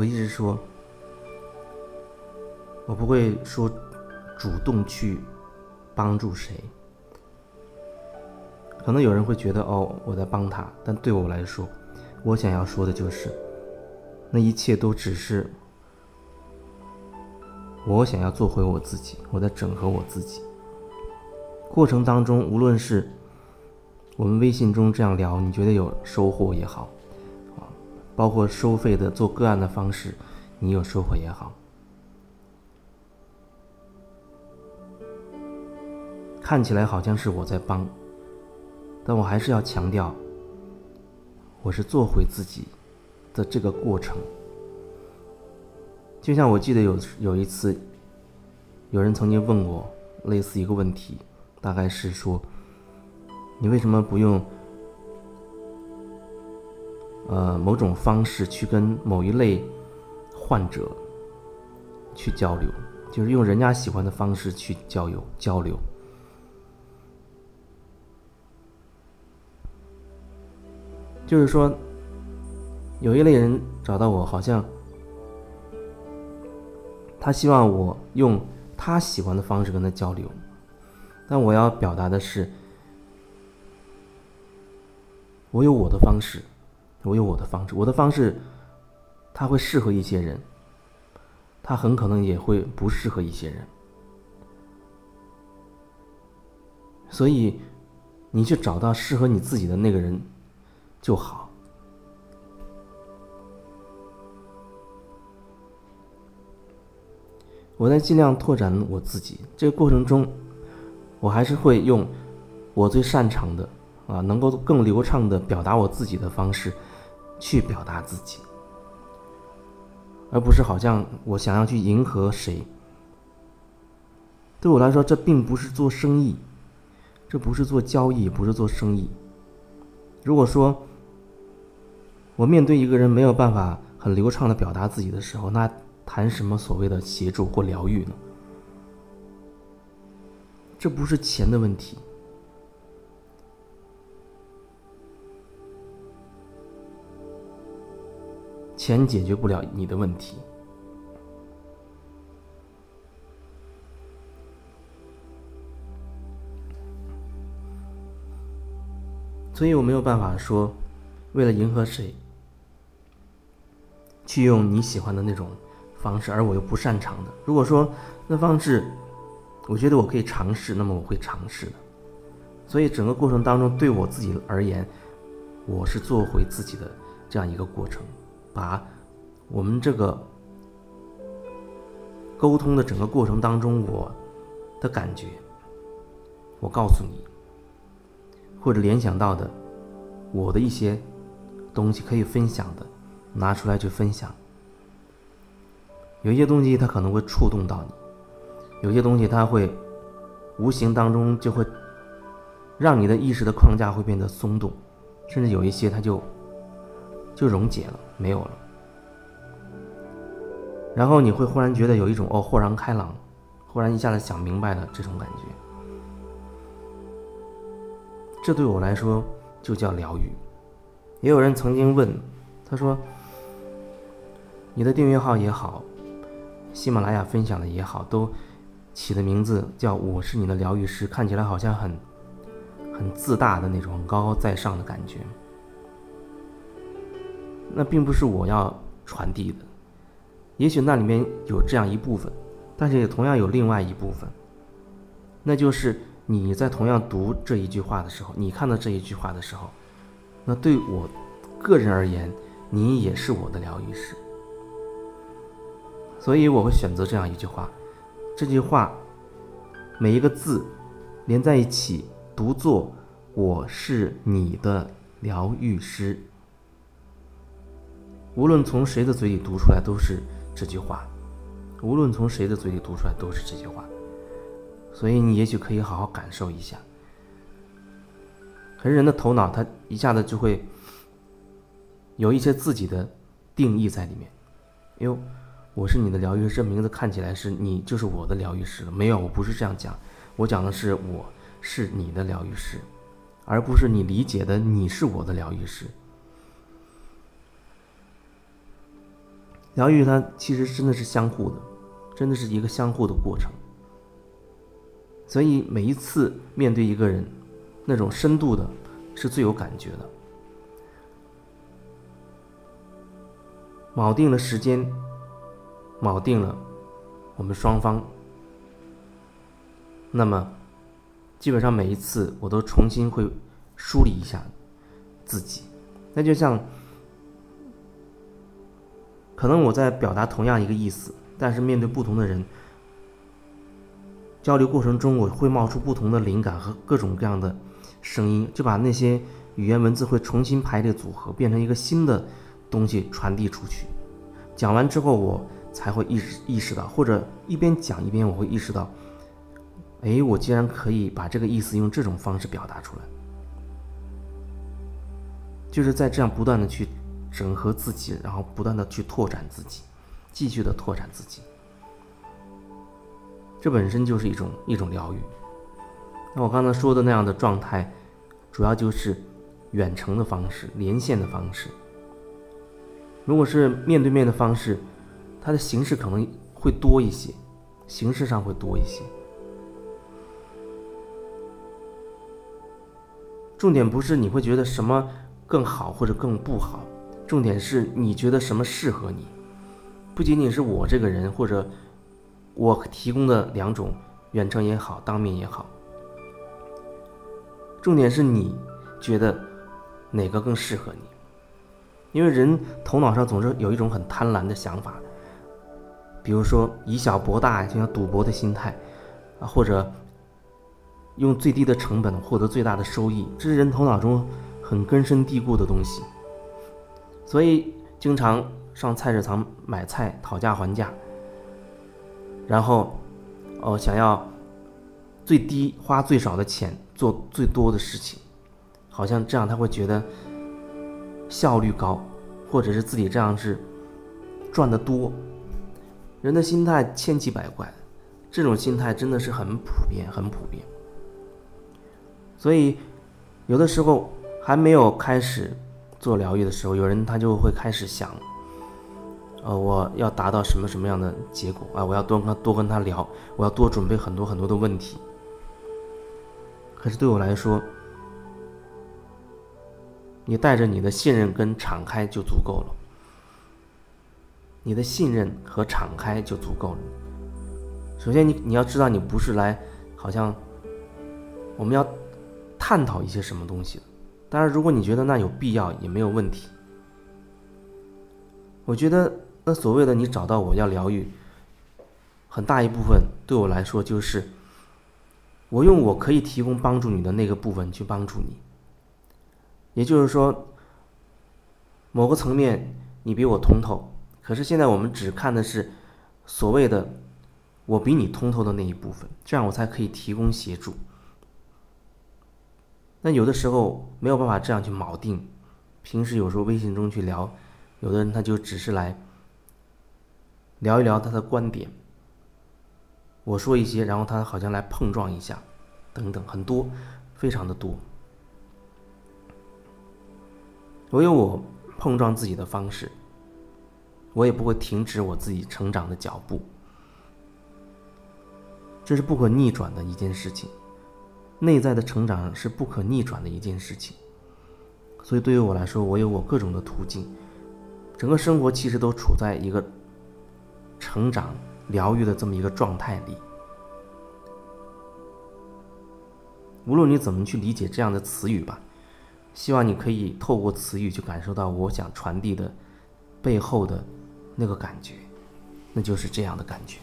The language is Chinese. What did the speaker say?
我一直说，我不会说主动去帮助谁。可能有人会觉得哦，我在帮他，但对我来说，我想要说的就是，那一切都只是我想要做回我自己，我在整合我自己。过程当中，无论是我们微信中这样聊，你觉得有收获也好，包括收费的做个案的方式，你有收获也好，看起来好像是我在帮。但我还是要强调，我是做回自己的这个过程。就像我记得有有一次，有人曾经问我类似一个问题，大概是说，你为什么不用呃某种方式去跟某一类患者去交流，就是用人家喜欢的方式去交友交流。就是说，有一类人找到我，好像他希望我用他喜欢的方式跟他交流，但我要表达的是，我有我的方式，我有我的方式，我的方式，它会适合一些人，他很可能也会不适合一些人，所以你去找到适合你自己的那个人。就好。我在尽量拓展我自己，这个过程中，我还是会用我最擅长的啊，能够更流畅的表达我自己的方式去表达自己，而不是好像我想要去迎合谁。对我来说，这并不是做生意，这不是做交易，不是做生意。如果说，我面对一个人没有办法很流畅的表达自己的时候，那谈什么所谓的协助或疗愈呢？这不是钱的问题，钱解决不了你的问题，所以我没有办法说为了迎合谁。去用你喜欢的那种方式，而我又不擅长的。如果说那方式，我觉得我可以尝试，那么我会尝试的。所以整个过程当中，对我自己而言，我是做回自己的这样一个过程，把我们这个沟通的整个过程当中我的感觉，我告诉你，或者联想到的我的一些东西可以分享的。拿出来去分享，有些东西它可能会触动到你，有些东西它会无形当中就会让你的意识的框架会变得松动，甚至有一些它就就溶解了，没有了。然后你会忽然觉得有一种哦豁然开朗，忽然一下子想明白了这种感觉，这对我来说就叫疗愈。也有人曾经问，他说。你的订阅号也好，喜马拉雅分享的也好，都起的名字叫“我是你的疗愈师”，看起来好像很很自大的那种高高在上的感觉。那并不是我要传递的，也许那里面有这样一部分，但是也同样有另外一部分，那就是你在同样读这一句话的时候，你看到这一句话的时候，那对我个人而言，你也是我的疗愈师。所以我会选择这样一句话，这句话每一个字连在一起读作“我是你的疗愈师”。无论从谁的嘴里读出来都是这句话，无论从谁的嘴里读出来都是这句话。所以你也许可以好好感受一下。可是人的头脑他一下子就会有一些自己的定义在里面，哟。我是你的疗愈师，这名字看起来是你就是我的疗愈师了。没有，我不是这样讲，我讲的是我是你的疗愈师，而不是你理解的你是我的疗愈师。疗愈它其实真的是相互的，真的是一个相互的过程。所以每一次面对一个人，那种深度的，是最有感觉的。铆定了时间，铆定了我们双方，那么基本上每一次我都重新会梳理一下自己，那就像。可能我在表达同样一个意思，但是面对不同的人，交流过程中我会冒出不同的灵感和各种各样的声音，就把那些语言文字会重新排列组合，变成一个新的东西传递出去。讲完之后，我才会意识意识到，或者一边讲一边我会意识到，哎，我竟然可以把这个意思用这种方式表达出来，就是在这样不断的去。整合自己，然后不断的去拓展自己，继续的拓展自己，这本身就是一种一种疗愈。那我刚才说的那样的状态，主要就是远程的方式、连线的方式。如果是面对面的方式，它的形式可能会多一些，形式上会多一些。重点不是你会觉得什么更好或者更不好。重点是你觉得什么适合你，不仅仅是我这个人，或者我提供的两种远程也好，当面也好。重点是你觉得哪个更适合你，因为人头脑上总是有一种很贪婪的想法，比如说以小博大，就像赌博的心态啊，或者用最低的成本获得最大的收益，这是人头脑中很根深蒂固的东西。所以经常上菜市场买菜讨价还价，然后哦想要最低花最少的钱做最多的事情，好像这样他会觉得效率高，或者是自己这样是赚得多。人的心态千奇百怪，这种心态真的是很普遍，很普遍。所以有的时候还没有开始。做疗愈的时候，有人他就会开始想，呃，我要达到什么什么样的结果啊？我要多跟他多跟他聊，我要多准备很多很多的问题。可是对我来说，你带着你的信任跟敞开就足够了。你的信任和敞开就足够了。首先，你你要知道，你不是来好像我们要探讨一些什么东西的。当然，如果你觉得那有必要，也没有问题。我觉得那所谓的你找到我要疗愈，很大一部分对我来说就是，我用我可以提供帮助你的那个部分去帮助你。也就是说，某个层面你比我通透，可是现在我们只看的是所谓的我比你通透的那一部分，这样我才可以提供协助。那有的时候没有办法这样去锚定，平时有时候微信中去聊，有的人他就只是来聊一聊他的观点，我说一些，然后他好像来碰撞一下，等等，很多，非常的多。我有我碰撞自己的方式，我也不会停止我自己成长的脚步，这是不可逆转的一件事情。内在的成长是不可逆转的一件事情，所以对于我来说，我有我各种的途径，整个生活其实都处在一个成长、疗愈的这么一个状态里。无论你怎么去理解这样的词语吧，希望你可以透过词语去感受到我想传递的背后的那个感觉，那就是这样的感觉。